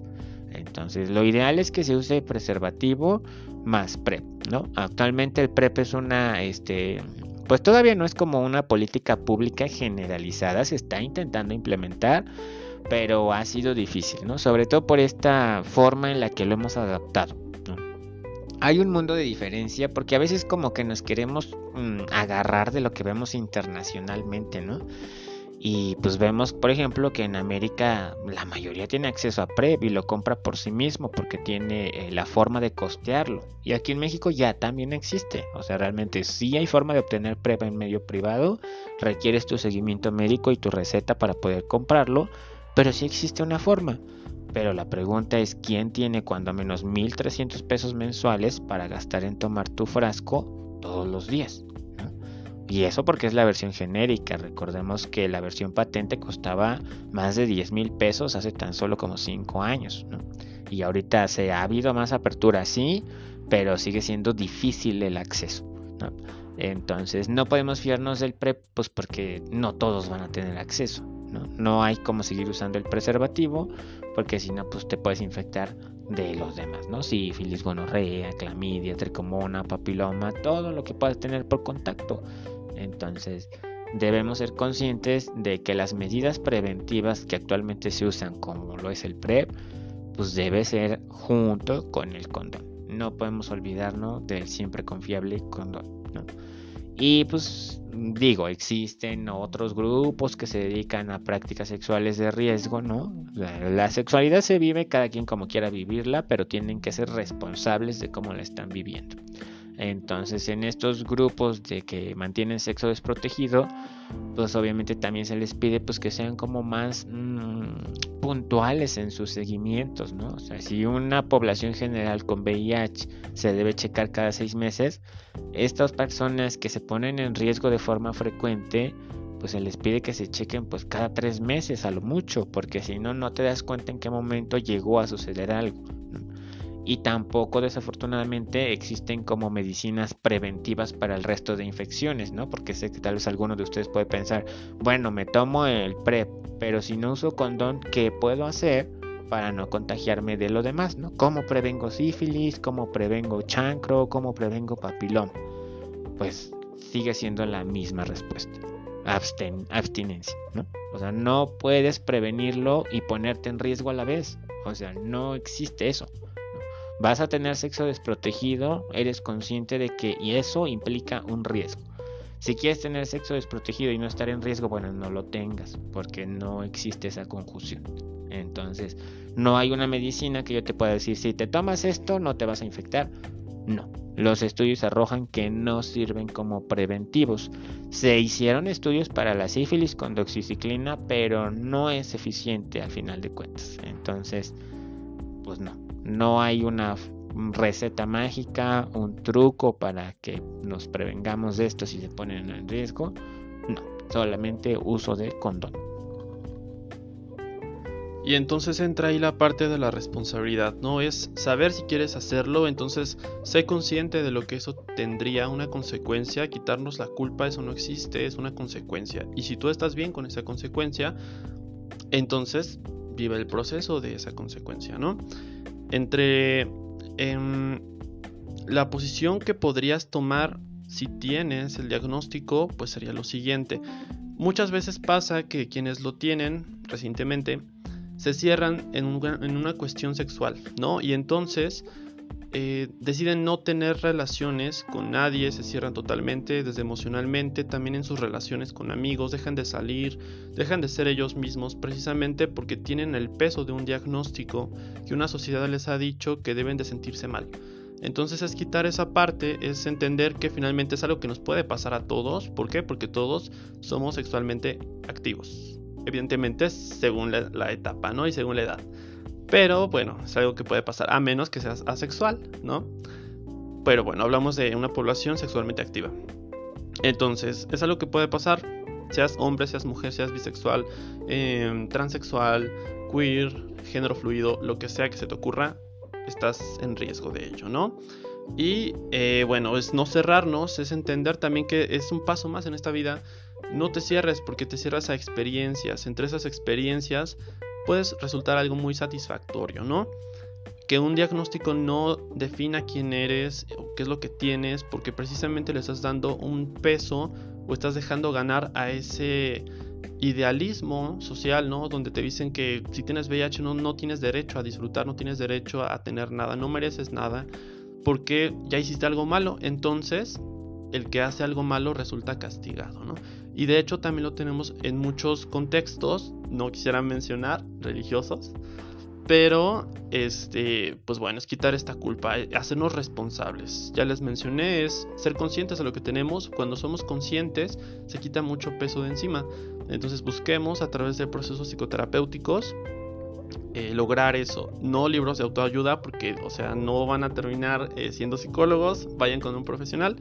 Speaker 2: Entonces, lo ideal es que se use preservativo más PrEP, ¿no? Actualmente el PrEP es una, este, pues todavía no es como una política pública generalizada, se está intentando implementar, pero ha sido difícil, ¿no? Sobre todo por esta forma en la que lo hemos adaptado hay un mundo de diferencia porque a veces como que nos queremos mm, agarrar de lo que vemos internacionalmente, ¿no? Y pues vemos, por ejemplo, que en América la mayoría tiene acceso a PrEP y lo compra por sí mismo porque tiene eh, la forma de costearlo. Y aquí en México ya también existe. O sea, realmente sí hay forma de obtener PrEP en medio privado. Requieres tu seguimiento médico y tu receta para poder comprarlo. Pero sí existe una forma. Pero la pregunta es quién tiene cuando menos 1.300 pesos mensuales para gastar en tomar tu frasco todos los días. Y eso porque es la versión genérica. Recordemos que la versión patente costaba más de 10 mil pesos hace tan solo como 5 años. Y ahorita se ha habido más apertura, sí, pero sigue siendo difícil el acceso. Entonces no podemos fiarnos del PrEP pues porque no todos van a tener acceso. ¿No? hay como seguir usando el preservativo porque si no, pues te puedes infectar de los demás, ¿no? Sífilis, gonorrea, clamidia, tricomona, papiloma, todo lo que puedas tener por contacto. Entonces, debemos ser conscientes de que las medidas preventivas que actualmente se usan, como lo es el PrEP, pues debe ser junto con el condón. No podemos olvidarnos del siempre confiable condón, ¿no? Y pues digo, existen otros grupos que se dedican a prácticas sexuales de riesgo, ¿no? La, sexualidad se vive cada quien como quiera vivirla, pero tienen que ser responsables de cómo la están viviendo. Entonces, en estos grupos de que mantienen sexo desprotegido, pues obviamente también se les pide pues que sean como más mm, puntuales en sus seguimientos, ¿no? O sea, si una población general con VIH se debe checar cada seis meses, estas personas que se ponen en riesgo de forma frecuente, pues se les pide que se chequen pues cada tres meses a lo mucho, porque si no, no te das cuenta en qué momento llegó a suceder algo y tampoco desafortunadamente existen como medicinas preventivas para el resto de infecciones, ¿no? Porque sé que tal vez alguno de ustedes puede pensar, bueno, me tomo el PrEP, pero si no uso condón, ¿qué puedo hacer para no contagiarme de lo demás, ¿no? ¿Cómo prevengo sífilis? ¿Cómo prevengo chancro? ¿Cómo prevengo papiloma? Pues sigue siendo la misma respuesta. abstinencia, ¿no? O sea, no puedes prevenirlo y ponerte en riesgo a la vez. O sea, no existe eso. Vas a tener sexo desprotegido, eres consciente de que y eso implica un riesgo. Si quieres tener sexo desprotegido y no estar en riesgo, bueno, no lo tengas, porque no existe esa conjunción. Entonces, no hay una medicina que yo te pueda decir, si te tomas esto, no te vas a infectar. No, los estudios arrojan que no sirven como preventivos. Se hicieron estudios para la sífilis con doxiciclina, pero no es eficiente al final de cuentas. Entonces, pues no, no hay una receta mágica, un truco para que nos prevengamos de esto si se ponen en riesgo. No, solamente uso de condón.
Speaker 1: Y entonces entra ahí la parte de la responsabilidad, ¿no? Es saber si quieres hacerlo, entonces sé consciente de lo que eso tendría una consecuencia, quitarnos la culpa, eso no existe, es una consecuencia. Y si tú estás bien con esa consecuencia, entonces vive el proceso de esa consecuencia, ¿no? Entre em, la posición que podrías tomar si tienes el diagnóstico, pues sería lo siguiente. Muchas veces pasa que quienes lo tienen recientemente se cierran en, una cuestión sexual, ¿no? Y entonces eh, deciden no tener relaciones con nadie, se cierran totalmente, desde emocionalmente, también en sus relaciones con amigos, dejan de salir, dejan de ser ellos mismos, precisamente porque tienen el peso de un diagnóstico que una sociedad les ha dicho que deben de sentirse mal. Entonces es quitar esa parte, es entender que finalmente es algo que nos puede pasar a todos. ¿Por qué? Porque todos somos sexualmente activos. Evidentemente según la, etapa, ¿no? Y según la edad. Pero bueno, es algo que puede pasar, a menos que seas asexual, ¿no? Pero bueno, hablamos de una población sexualmente activa. Entonces, es algo que puede pasar, seas hombre, seas mujer, seas bisexual, eh, transexual, queer, género fluido, lo que sea que se te ocurra, estás en riesgo de ello, ¿no? Y eh, bueno, es no cerrarnos, es entender también que es un paso más en esta vida. No te cierres porque te cierras a experiencias. Entre esas experiencias puedes resultar algo muy satisfactorio, ¿no? Que un diagnóstico no defina quién eres o qué es lo que tienes, porque precisamente le estás dando un peso o estás dejando ganar a ese idealismo social, ¿no? Donde te dicen que si tienes VIH no, no tienes derecho a disfrutar, no tienes derecho a tener nada, no mereces nada, porque ya hiciste algo malo, entonces el que hace algo malo resulta castigado, ¿no? Y de hecho también lo tenemos en muchos contextos, no quisiera mencionar, religiosos, pero, este, pues bueno, es quitar esta culpa, eh, hacernos responsables. Ya les mencioné, es ser conscientes de lo que tenemos. Cuando somos conscientes, se quita mucho peso de encima. Entonces busquemos a través de procesos psicoterapéuticos eh, lograr eso. No libros de autoayuda, porque, o sea, no van a terminar eh, siendo psicólogos. Vayan con un profesional.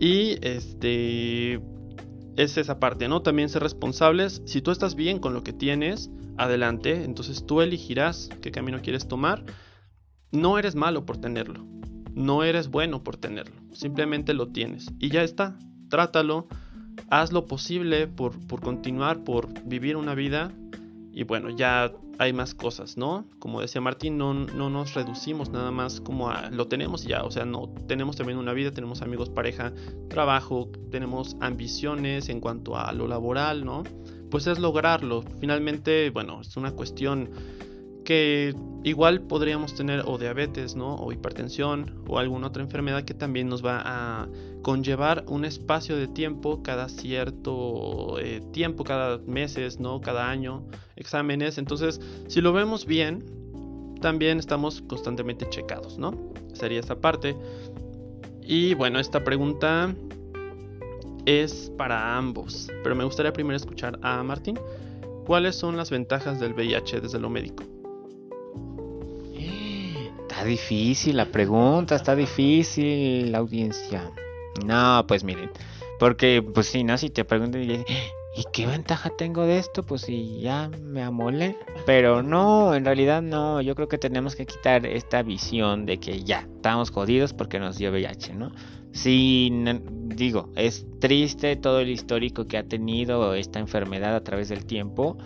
Speaker 1: Y este es esa parte, ¿no? También ser responsables. Si tú estás bien con lo que tienes, adelante. Entonces tú elegirás qué camino quieres tomar. No eres malo por tenerlo. No eres bueno por tenerlo. Simplemente lo tienes. Y ya está. Trátalo. Haz lo posible por, por continuar, por vivir una vida. Y bueno, ya hay más cosas, ¿no? Como decía Martín, no, no nos reducimos nada más como a lo tenemos ya, o sea, no, tenemos también una vida, tenemos amigos, pareja, trabajo, tenemos ambiciones en cuanto a lo laboral, ¿no? pues es lograrlo. Finalmente, bueno, es una cuestión que igual podríamos tener o diabetes, ¿no? O hipertensión o alguna otra enfermedad que también nos va a conllevar un espacio de tiempo cada cierto eh, tiempo, cada meses, ¿no? Cada año, exámenes. Entonces, si lo vemos bien, también estamos constantemente checados, ¿no? Sería esta parte. Y bueno, esta pregunta es para ambos, pero me gustaría primero escuchar a Martín. ¿Cuáles son las ventajas del VIH desde lo médico?
Speaker 2: Está difícil la pregunta, está difícil la audiencia. No, pues miren, porque pues si no, si te preguntan y ¿y qué ventaja tengo de esto? Pues si ya me amole. Pero no, en realidad no, yo creo que tenemos que quitar esta visión de que ya, estamos jodidos porque nos dio VIH, ¿no? Sí, digo, es triste todo el histórico que ha tenido esta enfermedad a través del tiempo.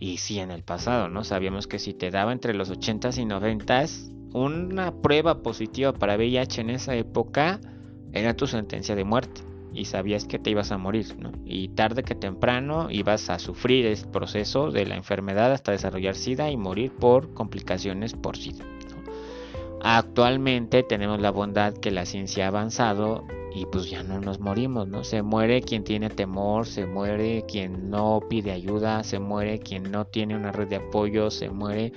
Speaker 2: Y sí, en el pasado, ¿no? Sabíamos que si te daba entre los 80s y 90s, una prueba positiva para VIH en esa época era tu sentencia de muerte. Y sabías que te ibas a morir, ¿no? Y tarde que temprano ibas a sufrir el proceso de la enfermedad hasta desarrollar SIDA y morir por complicaciones por SIDA. Actualmente tenemos la bondad que la ciencia ha avanzado y pues ya no nos morimos, ¿no? Se muere quien tiene temor, se muere quien no pide ayuda, se muere quien no tiene una red de apoyo, se muere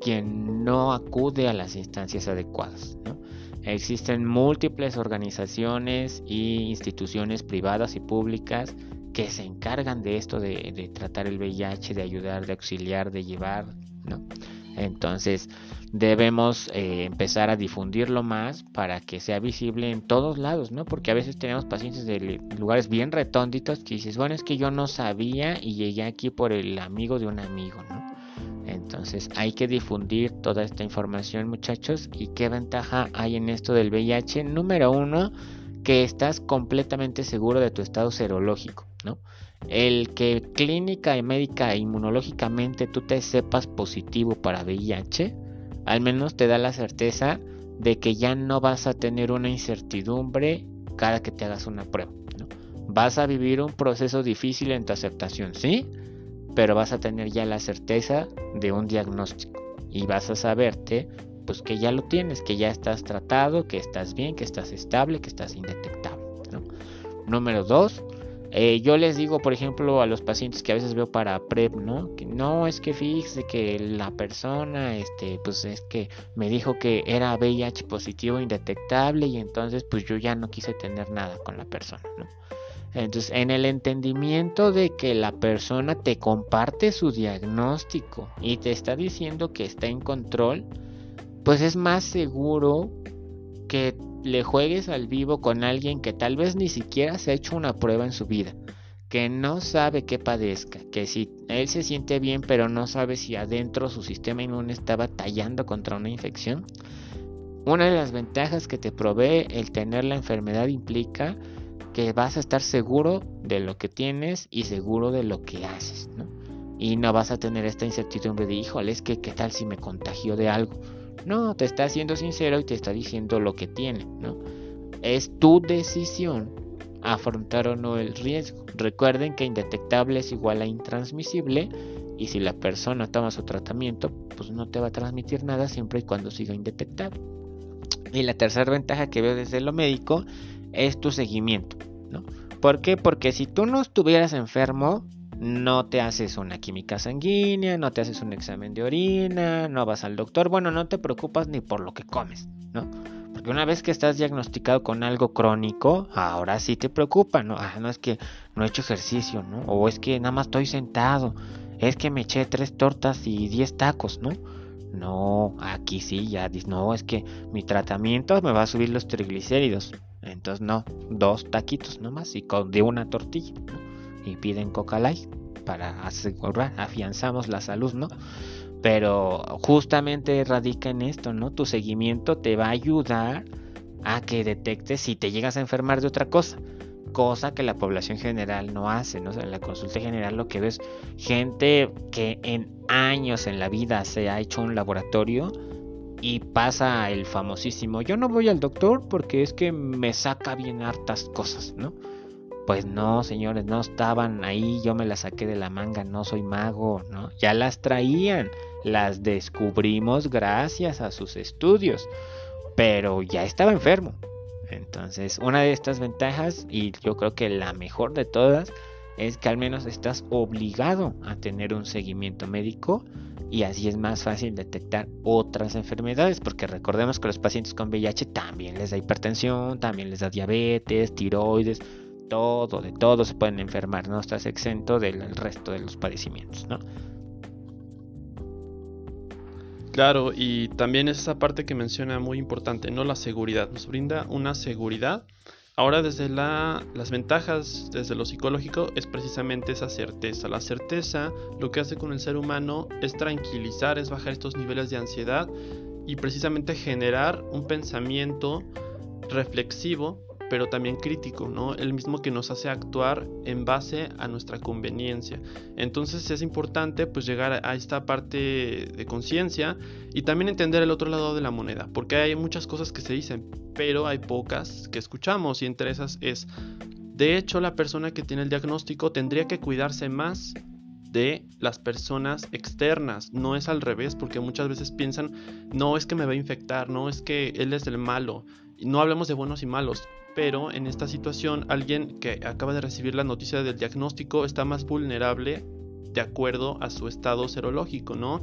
Speaker 2: quien no acude a las instancias adecuadas, ¿no? Existen múltiples organizaciones e instituciones privadas y públicas que se encargan de esto, de, de tratar el VIH, de ayudar, de auxiliar, de llevar, ¿no? Entonces, debemos eh, empezar a difundirlo más para que sea visible en todos lados, ¿no? Porque a veces tenemos pacientes de lugares bien retónditos que dices, bueno, es que yo no sabía y llegué aquí por el amigo de un amigo, ¿no? Entonces hay que difundir toda esta información muchachos. ¿Y qué ventaja hay en esto del VIH? Número uno, que estás completamente seguro de tu estado serológico, ¿no? El que clínica y médica e inmunológicamente tú te sepas positivo para VIH, al menos te da la certeza de que ya no vas a tener una incertidumbre cada que te hagas una prueba. Vas a vivir un proceso difícil en tu aceptación, sí, pero vas a tener ya la certeza de un diagnóstico y vas a saberte pues que ya lo tienes, que ya estás tratado, que estás bien, que estás estable, que estás indetectable. Número dos, eh, yo les digo, por ejemplo, a los pacientes que a veces veo para PrEP, ¿no? Que no es que fíjese que la persona, este, pues es que me dijo que era VIH positivo indetectable y entonces pues yo ya no quise tener nada con la persona, ¿no? Entonces, en el entendimiento de que la persona te comparte su diagnóstico y te está diciendo que está en control, pues es más seguro que le juegues al vivo con alguien que tal vez ni siquiera se ha hecho una prueba en su vida, que no sabe qué padezca, que si él se siente bien pero no sabe si adentro su sistema inmune está batallando contra una infección. Una de las ventajas que te provee el tener la enfermedad implica que vas a estar seguro de lo que tienes y seguro de lo que haces, ¿no? Y no vas a tener esta incertidumbre de, híjole, es que qué tal si me contagio de algo. No, te está siendo sincero y te está diciendo lo que tiene, ¿no? Es tu decisión afrontar o no el riesgo. Recuerden que indetectable es igual a intransmisible y si la persona toma su tratamiento, pues no te va a transmitir nada siempre y cuando siga indetectable. Y la tercera ventaja que veo desde lo médico es tu seguimiento, ¿Por qué? Porque si tú no estuvieras enfermo, no te haces una química sanguínea, no te haces un examen de orina, no vas al doctor, bueno, no te preocupas ni por lo que comes, ¿no? Porque una vez que estás diagnosticado con algo crónico, ahora sí te preocupa, ¿no? Ah, no es que no he hecho ejercicio, ¿no? O es que nada más estoy sentado, es que me eché tres tortas y diez tacos, ¿no? No, aquí sí, ya no, es que mi tratamiento me va a subir los triglicéridos. Entonces, no, dos taquitos nomás y con, de una tortilla, y piden Coca Light para asegurar, afianzamos la salud, ¿no? Pero justamente radica en esto, ¿no? Tu seguimiento te va a ayudar a que detectes si te llegas a enfermar de otra cosa, cosa que la población general no hace, ¿no? en la consulta general lo que ves gente que en años en la vida se ha hecho un laboratorio y pasa el famosísimo, yo no voy al doctor porque es que me saca bien hartas cosas, ¿no? Pues no, señores, no estaban ahí, yo me las saqué de la manga, no soy mago, ¿no? Ya las traían, las descubrimos gracias a sus estudios, pero ya estaba enfermo. Entonces, una de estas ventajas, y yo creo que la mejor de todas, es que al menos estás obligado a tener un seguimiento médico y así es más fácil detectar otras enfermedades, porque recordemos que los pacientes con VIH también les da hipertensión, también les da diabetes, tiroides, todo, de todo se pueden enfermar, no estás exento del resto de los padecimientos, ¿no?
Speaker 1: Claro, y también es esa parte que menciona muy importante, ¿no? La seguridad. Nos brinda una seguridad. Ahora desde la, las ventajas, desde lo psicológico, es precisamente esa certeza. La certeza lo que hace con el ser humano es tranquilizar, es bajar estos niveles de ansiedad y precisamente generar un pensamiento reflexivo pero también crítico, ¿no? El mismo que nos hace actuar en base a nuestra conveniencia. Entonces es importante pues llegar a esta parte de conciencia y también entender el otro lado de la moneda, porque hay muchas cosas que se dicen, pero hay pocas que escuchamos y entre esas es, de hecho la persona que tiene el diagnóstico tendría que cuidarse más de las personas externas, no es al revés, porque muchas veces piensan, no es que me va a infectar, no es que él es el malo, no hablamos de buenos y malos, pero en esta situación alguien que acaba de recibir la noticia del diagnóstico está más vulnerable de acuerdo a su estado serológico, ¿no?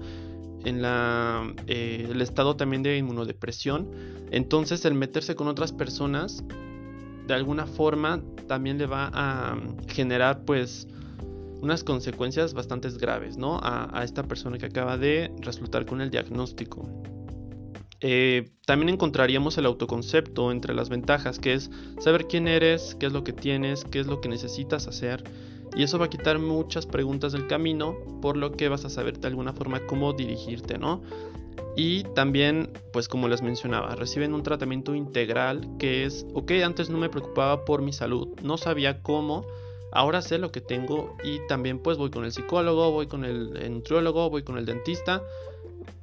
Speaker 1: En la, eh, el estado también de inmunodepresión. Entonces el meterse con otras personas de alguna forma también le va a generar pues unas consecuencias bastante graves, ¿no? a esta persona que acaba de resultar con el diagnóstico. Eh, también encontraríamos el autoconcepto entre las ventajas, que es saber quién eres, qué es lo que tienes, qué es lo que necesitas hacer Y eso va a quitar muchas preguntas del camino, por lo que vas a saber de alguna forma cómo dirigirte, ¿no? Y también, pues como les mencionaba, reciben un tratamiento integral que es, ok, antes no me preocupaba por mi salud, no sabía cómo, ahora sé lo que tengo y también pues voy con el psicólogo, voy con el nutriólogo, voy con el dentista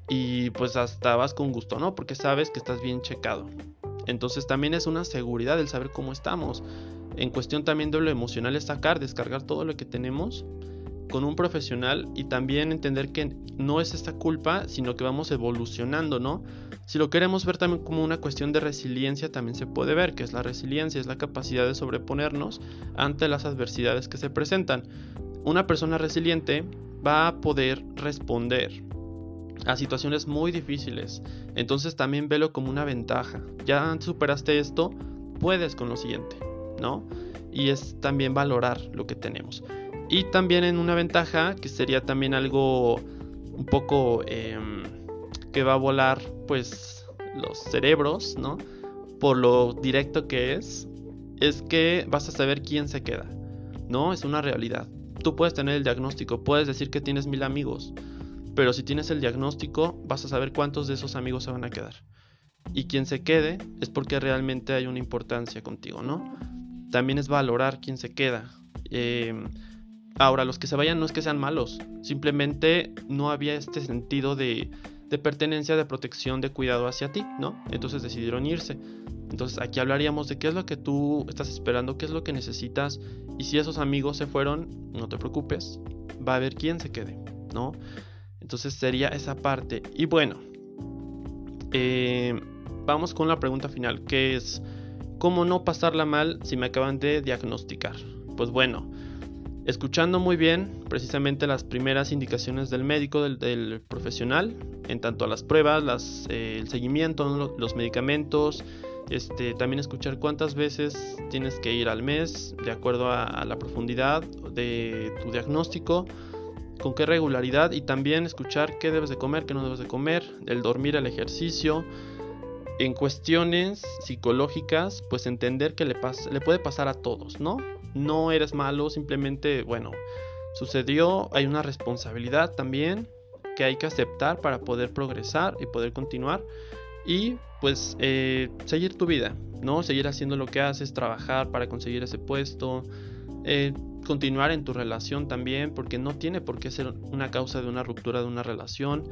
Speaker 1: y pues hasta vas con gusto, ¿no? Porque sabes que estás bien checado. Entonces también es una seguridad el saber cómo estamos. En cuestión también de lo emocional es sacar, descargar todo lo que tenemos con un profesional y también entender que no es esta culpa, sino que vamos evolucionando, ¿no? Si lo queremos ver también como una cuestión de resiliencia, también se puede ver que es la resiliencia, es la capacidad de sobreponernos ante las adversidades que se presentan. Una persona resiliente va a poder responder a situaciones muy difíciles, entonces también velo como una ventaja. Ya superaste esto, puedes con lo siguiente, ¿no? Y es también valorar lo que tenemos. Y también en una ventaja, que sería también algo un poco em, que va a volar pues los cerebros, ¿no? Por lo directo que es, es que vas a saber quién se queda, ¿no? Es una realidad. Tú puedes tener el diagnóstico, puedes decir que tienes mil amigos, pero si tienes el diagnóstico vas a saber cuántos de esos amigos se van a quedar. Y quien se quede es porque realmente hay una importancia contigo, ¿no? También es valorar quién se queda. Eh, Ahora, los que se vayan no es que sean malos, simplemente no había este sentido de, pertenencia, de protección, de cuidado hacia ti, ¿no? Entonces decidieron irse. Entonces aquí hablaríamos de qué es lo que tú estás esperando, qué es lo que necesitas y si esos amigos se fueron, no te preocupes, va a haber quién se quede, ¿no? Entonces sería esa parte. Y bueno, eh, vamos con la pregunta final, que es, ¿cómo no pasarla mal si me acaban de diagnosticar? Pues bueno, escuchando muy bien precisamente las primeras indicaciones del médico, del, profesional, en tanto a las pruebas, eh, el seguimiento, los medicamentos, este, también escuchar cuántas veces tienes que ir al mes de acuerdo a, la profundidad de tu diagnóstico, con qué regularidad y también escuchar qué debes de comer, qué no debes de comer, el dormir, el ejercicio. En cuestiones psicológicas, pues entender que le, le puede pasar a todos, ¿no? no eres malo, simplemente, bueno, sucedió, hay una responsabilidad también que hay que aceptar para poder progresar y poder continuar y pues eh, seguir tu vida, ¿no? Seguir haciendo lo que haces, trabajar para conseguir ese puesto, eh, continuar en tu relación también, porque no tiene por qué ser una causa de una ruptura de una relación,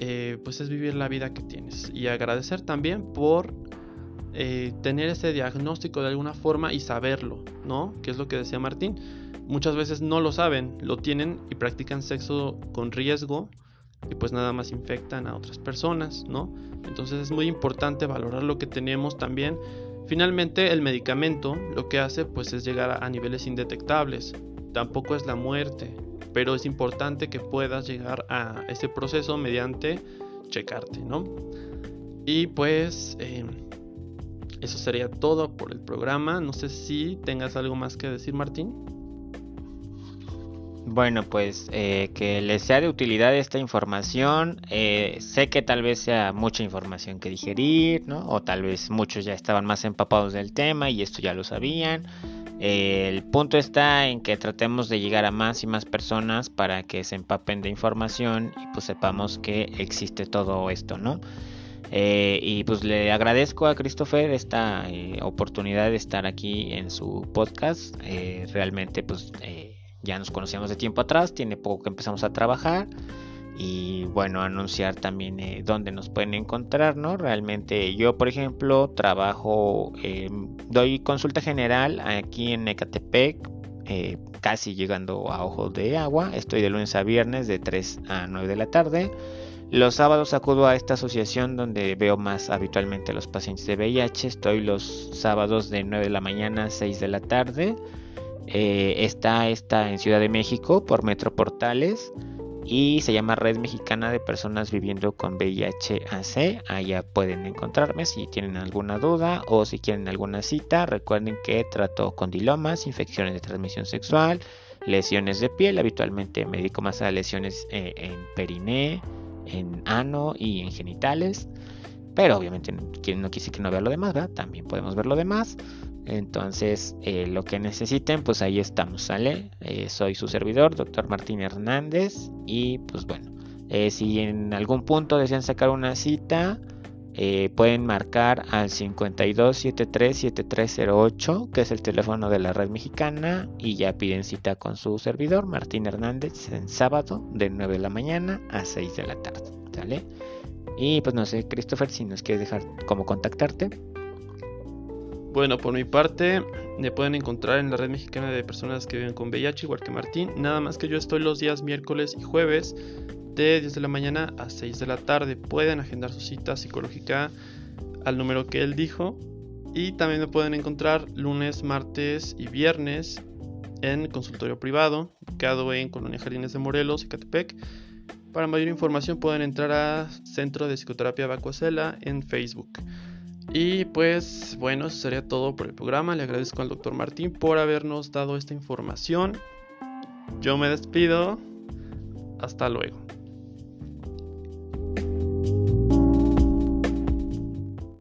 Speaker 1: eh, pues es vivir la vida que tienes y agradecer también por eh, tener ese diagnóstico de alguna forma y saberlo, ¿no? Que es lo que decía Martín. Muchas veces no lo saben, lo tienen y practican sexo con riesgo y pues nada más infectan a otras personas, ¿no? Entonces es muy importante valorar lo que tenemos también. Finalmente el medicamento lo que hace pues es llegar a niveles indetectables. Tampoco es la muerte, pero es importante que puedas llegar a ese proceso mediante checarte, ¿no? Y pues eh, eso sería todo por el programa. No sé si tengas algo más que decir, Martín.
Speaker 2: Bueno, pues eh, que les sea de utilidad esta información. Eh, sé que tal vez sea mucha información que digerir, ¿no? O tal vez muchos ya estaban más empapados del tema y esto ya lo sabían. Eh, el punto está en que tratemos de llegar a más y más personas para que se empapen de información y pues sepamos que existe todo esto, ¿no? Eh, y pues le agradezco a Christopher esta eh, oportunidad de estar aquí en su podcast. Eh, realmente pues ya nos conocíamos de tiempo atrás, tiene poco que empezamos a trabajar. Y bueno, anunciar también dónde nos pueden encontrar, ¿no? Realmente yo, por ejemplo, trabajo, doy consulta general aquí en Ecatepec, casi llegando a Ojos de Agua. Estoy de lunes a viernes de 3 a 9 de la tarde. Los sábados acudo a esta asociación donde veo más habitualmente a los pacientes de VIH. Estoy los sábados de 9 de la mañana a 6 de la tarde. Eh, está en Ciudad de México por Metro Portales y se llama Red Mexicana de Personas Viviendo con VIH-AC. Allá pueden encontrarme si tienen alguna duda o si quieren alguna cita. Recuerden que trato condilomas, infecciones de transmisión sexual, lesiones de piel. Habitualmente me dedico más a lesiones eh, en periné en ano y en genitales. Pero obviamente no quise que no vea lo demás. También podemos ver lo demás. Entonces, eh, lo que necesiten, pues ahí estamos, ¿sale? Eh, soy su servidor, doctor Martín Hernández. Y pues bueno, eh, si en algún punto desean sacar una cita, pueden marcar al 52737308, que es el teléfono de la red mexicana, y ya piden cita con su servidor, Martín Hernández, en sábado de 9 de la mañana a 6 de la tarde, ¿sale? Y pues no sé, Christopher, si nos quieres dejar cómo contactarte.
Speaker 1: Bueno, por mi parte, me pueden encontrar en la red mexicana de personas que viven con VIH, igual que Martín. Nada más que yo estoy los días miércoles y jueves de 10 de la mañana a 6 de la tarde. Pueden agendar su cita psicológica al número que él dijo. Y también me pueden encontrar lunes, martes y viernes en consultorio privado, ubicado en Colonia Jardines de Morelos y Catepec. Para mayor información pueden entrar a Centro de Psicoterapia Bacuacela en Facebook. Y pues bueno, eso sería todo por el programa. Le agradezco al doctor Martín por habernos dado esta información. Yo me despido. Hasta luego.